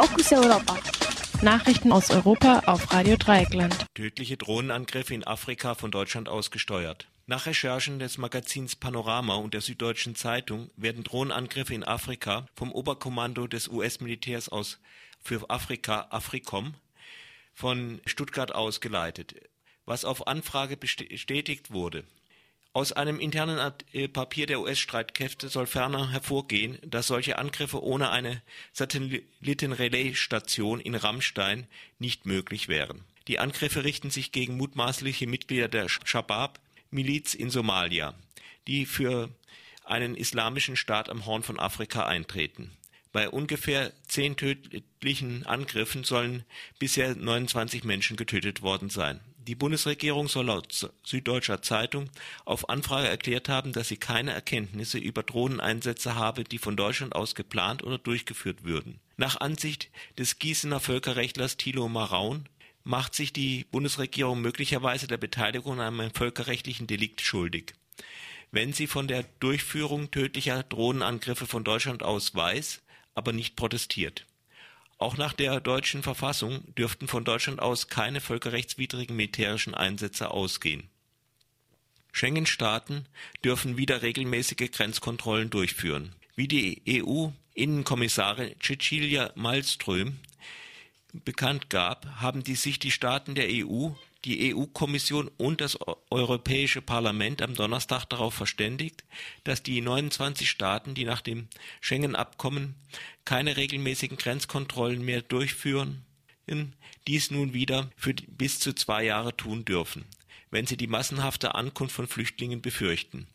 Fokus Europa. Nachrichten aus Europa auf Radio Dreieckland. Tödliche Drohnenangriffe in Afrika von Deutschland aus gesteuert. Nach Recherchen des Magazins Panorama und der Süddeutschen Zeitung werden Drohnenangriffe in Afrika vom Oberkommando des US-Militärs aus für Afrika, AFRICOM, von Stuttgart aus geleitet, was auf Anfrage bestätigt wurde. Aus einem internen äh, Papier der US-Streitkräfte soll ferner hervorgehen, dass solche Angriffe ohne eine Satellitenrelaisstation in Rammstein nicht möglich wären. Die Angriffe richten sich gegen mutmaßliche Mitglieder der Shabab-Miliz in Somalia, die für einen islamischen Staat am Horn von Afrika eintreten. Bei ungefähr zehn tödlichen Angriffen sollen bisher 29 Menschen getötet worden sein die Bundesregierung soll laut Süddeutscher Zeitung auf Anfrage erklärt haben, dass sie keine Erkenntnisse über Drohneneinsätze habe, die von Deutschland aus geplant oder durchgeführt würden. Nach Ansicht des Gießener Völkerrechtlers Thilo Maraun macht sich die Bundesregierung möglicherweise der Beteiligung an einem völkerrechtlichen Delikt schuldig. Wenn sie von der Durchführung tödlicher Drohnenangriffe von Deutschland aus weiß, aber nicht protestiert auch nach der deutschen Verfassung dürften von Deutschland aus keine völkerrechtswidrigen militärischen Einsätze ausgehen. Schengen-Staaten dürfen wieder regelmäßige Grenzkontrollen durchführen. Wie die EU-Innenkommissarin Cecilia Malmström bekannt gab, haben die sich die Staaten der EU die EU-Kommission und das Europäische Parlament am Donnerstag darauf verständigt, dass die 29 Staaten, die nach dem Schengen-Abkommen keine regelmäßigen Grenzkontrollen mehr durchführen, dies nun wieder für bis zu zwei Jahre tun dürfen, wenn sie die massenhafte Ankunft von Flüchtlingen befürchten.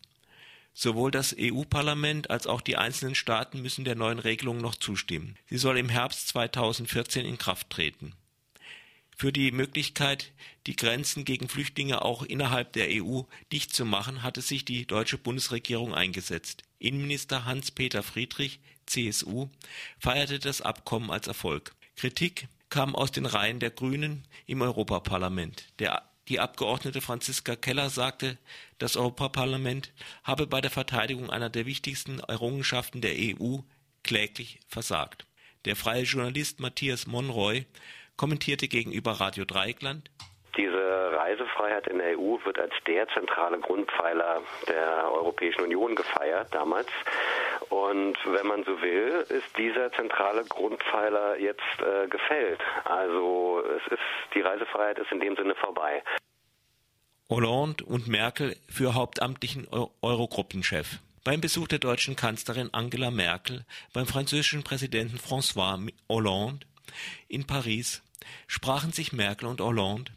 Sowohl das EU-Parlament als auch die einzelnen Staaten müssen der neuen Regelung noch zustimmen. Sie soll im Herbst 2014 in Kraft treten für die Möglichkeit, die Grenzen gegen Flüchtlinge auch innerhalb der EU dicht zu machen, hatte sich die deutsche Bundesregierung eingesetzt. Innenminister Hans-Peter Friedrich (CSU) feierte das Abkommen als Erfolg. Kritik kam aus den Reihen der Grünen im Europaparlament. Die Abgeordnete Franziska Keller sagte, das Europaparlament habe bei der Verteidigung einer der wichtigsten Errungenschaften der EU kläglich versagt. Der freie Journalist Matthias Monroy kommentierte gegenüber Radio Dreieckland. Diese Reisefreiheit in der EU wird als der zentrale Grundpfeiler der Europäischen Union gefeiert damals. Und wenn man so will, ist dieser zentrale Grundpfeiler jetzt äh, gefällt. Also es ist die Reisefreiheit ist in dem Sinne vorbei. Hollande und Merkel für hauptamtlichen Eurogruppenchef. Beim Besuch der deutschen Kanzlerin Angela Merkel beim französischen Präsidenten François Hollande in Paris sprachen sich Merkel und Hollande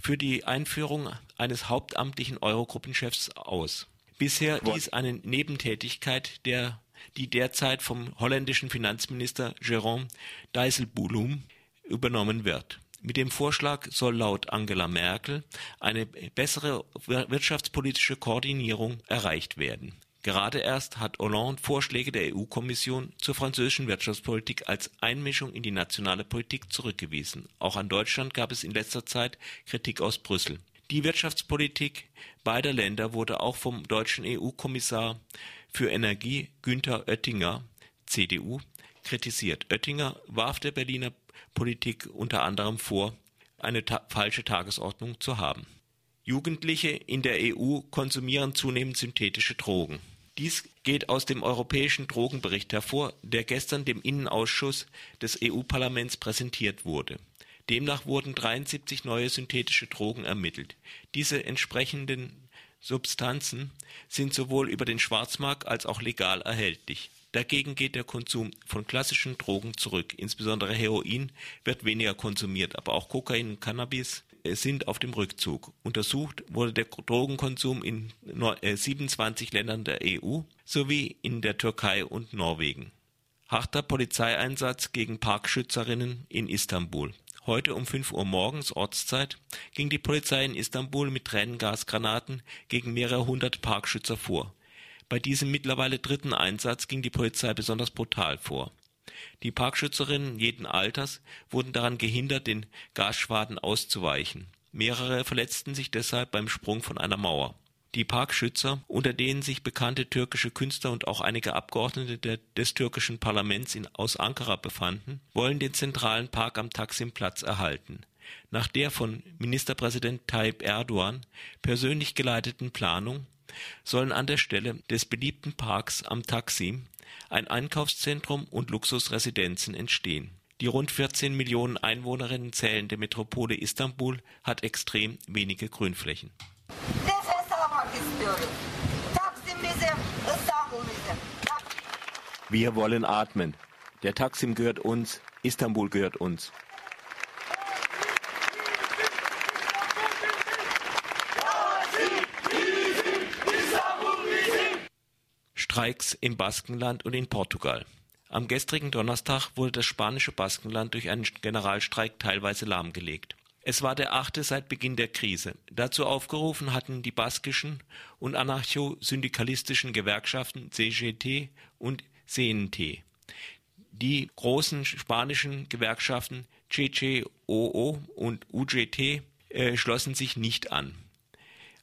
für die Einführung eines hauptamtlichen Eurogruppenchefs aus. Bisher dies eine Nebentätigkeit, der, die derzeit vom holländischen Finanzminister Jérôme Dijsselbloem übernommen wird. Mit dem Vorschlag soll laut Angela Merkel eine bessere wirtschaftspolitische Koordinierung erreicht werden Gerade erst hat Hollande Vorschläge der EU-Kommission zur französischen Wirtschaftspolitik als Einmischung in die nationale Politik zurückgewiesen. Auch an Deutschland gab es in letzter Zeit Kritik aus Brüssel. Die Wirtschaftspolitik beider Länder wurde auch vom deutschen EU-Kommissar für Energie Günther Oettinger (CDU) kritisiert. Oettinger warf der Berliner Politik unter anderem vor, eine falsche Tagesordnung zu haben. Jugendliche in der EU konsumieren zunehmend synthetische Drogen dies geht aus dem Europäischen Drogenbericht hervor, der gestern dem Innenausschuss des EU-Parlaments präsentiert wurde. Demnach wurden 73 neue synthetische Drogen ermittelt. Diese entsprechenden Substanzen sind sowohl über den Schwarzmarkt als auch legal erhältlich. Dagegen geht der Konsum von klassischen Drogen zurück. Insbesondere Heroin wird weniger konsumiert, aber auch Kokain und Cannabis sind auf dem Rückzug. Untersucht wurde der Drogenkonsum in 27 äh, Ländern der EU sowie in der Türkei und Norwegen. Harter Polizeieinsatz gegen Parkschützerinnen in Istanbul. Heute um 5 Uhr morgens Ortszeit ging die Polizei in Istanbul mit Tränengasgranaten gegen mehrere hundert Parkschützer vor. Bei diesem mittlerweile dritten Einsatz ging die Polizei besonders brutal vor. Die Parkschützerinnen jeden Alters wurden daran gehindert, den Gasschwaden auszuweichen. Mehrere verletzten sich deshalb beim Sprung von einer Mauer. Die Parkschützer, unter denen sich bekannte türkische Künstler und auch einige Abgeordnete des türkischen Parlaments in, aus Ankara befanden, wollen den zentralen Park am Taksimplatz erhalten. Nach der von Ministerpräsident Tayyip Erdogan persönlich geleiteten Planung sollen an der Stelle des beliebten Parks am Taksim ein Einkaufszentrum und Luxusresidenzen entstehen. Die rund 14 Millionen Einwohnerinnen zählende Metropole Istanbul hat extrem wenige Grünflächen. Wir wollen atmen. Der Taksim gehört uns, Istanbul gehört uns. Streiks im Baskenland und in Portugal. Am gestrigen Donnerstag wurde das spanische Baskenland durch einen Generalstreik teilweise lahmgelegt. Es war der achte seit Beginn der Krise. Dazu aufgerufen hatten die baskischen und anarcho-syndikalistischen Gewerkschaften CGT und CNT. Die großen spanischen Gewerkschaften CCOO und UGT äh, schlossen sich nicht an,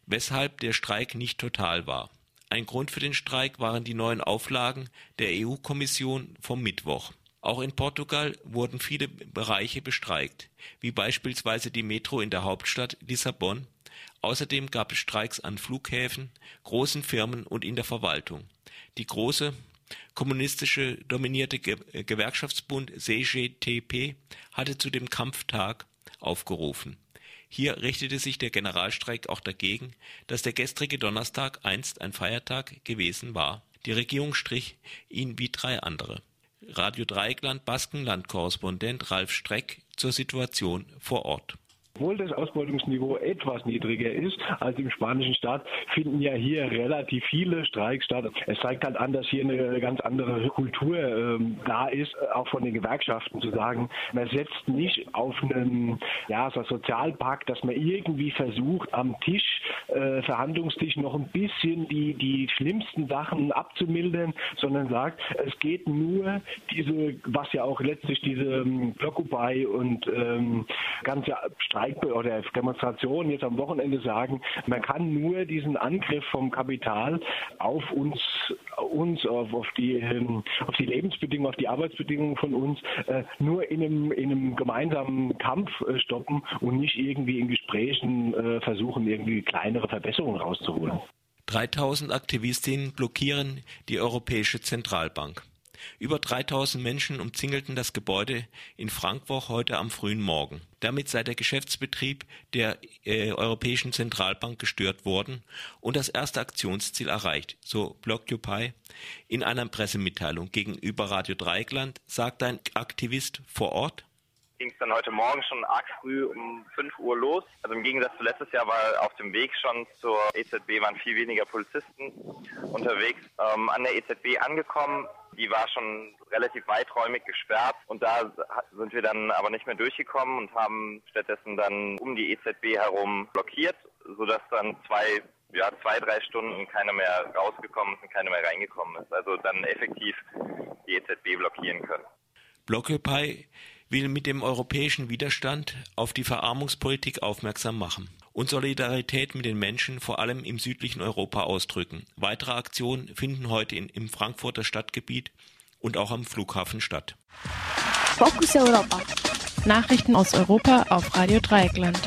weshalb der Streik nicht total war. Ein Grund für den Streik waren die neuen Auflagen der EU-Kommission vom Mittwoch. Auch in Portugal wurden viele Bereiche bestreikt, wie beispielsweise die Metro in der Hauptstadt Lissabon. Außerdem gab es Streiks an Flughäfen, großen Firmen und in der Verwaltung. Die große kommunistische dominierte Gewerkschaftsbund CGTP hatte zu dem Kampftag aufgerufen hier richtete sich der Generalstreik auch dagegen, dass der gestrige Donnerstag einst ein Feiertag gewesen war. Die Regierung strich ihn wie drei andere. Radio Dreieckland Baskenland-Korrespondent Ralf Streck zur Situation vor Ort obwohl das Ausbeutungsniveau etwas niedriger ist als im spanischen Staat, finden ja hier relativ viele Streiks statt. Es zeigt halt an, dass hier eine ganz andere Kultur ähm, da ist, auch von den Gewerkschaften zu sagen, man setzt nicht auf einen ja, so Sozialpakt, dass man irgendwie versucht, am Tisch, äh, Verhandlungstisch noch ein bisschen die, die schlimmsten Sachen abzumildern, sondern sagt, es geht nur diese, was ja auch letztlich diese ähm, Blockupy und ähm, ganze Streik Streik oder Demonstrationen jetzt am Wochenende sagen, man kann nur diesen Angriff vom Kapital auf uns, uns auf, auf die, ähm, auf die Lebensbedingungen, auf die Arbeitsbedingungen von uns äh, nur in einem, in einem gemeinsamen Kampf äh, stoppen und nicht irgendwie in Gesprächen äh, versuchen, irgendwie kleinere Verbesserungen rauszuholen. 3000 Aktivistinnen blockieren die Europäische Zentralbank. Über 3000 Menschen umzingelten das Gebäude in Frankfurt heute am frühen Morgen. Damit sei der Geschäftsbetrieb der äh, Europäischen Zentralbank gestört worden und das erste Aktionsziel erreicht, so Blockupy in einer Pressemitteilung gegenüber Radio Dreieckland, sagte ein Aktivist vor Ort ging es dann heute Morgen schon arg früh um 5 Uhr los. Also im Gegensatz zu letztes Jahr war auf dem Weg schon zur EZB waren viel weniger Polizisten unterwegs. Ähm, an der EZB angekommen, die war schon relativ weiträumig gesperrt und da sind wir dann aber nicht mehr durchgekommen und haben stattdessen dann um die EZB herum blockiert, sodass dann zwei ja, zwei, drei Stunden keiner mehr rausgekommen ist und keiner mehr reingekommen ist. Also dann effektiv die EZB blockieren können. Blockupy will mit dem europäischen Widerstand auf die Verarmungspolitik aufmerksam machen und Solidarität mit den Menschen vor allem im südlichen Europa ausdrücken. Weitere Aktionen finden heute in, im Frankfurter Stadtgebiet und auch am Flughafen statt. Fokus Europa. Nachrichten aus Europa auf Radio Dreieckland.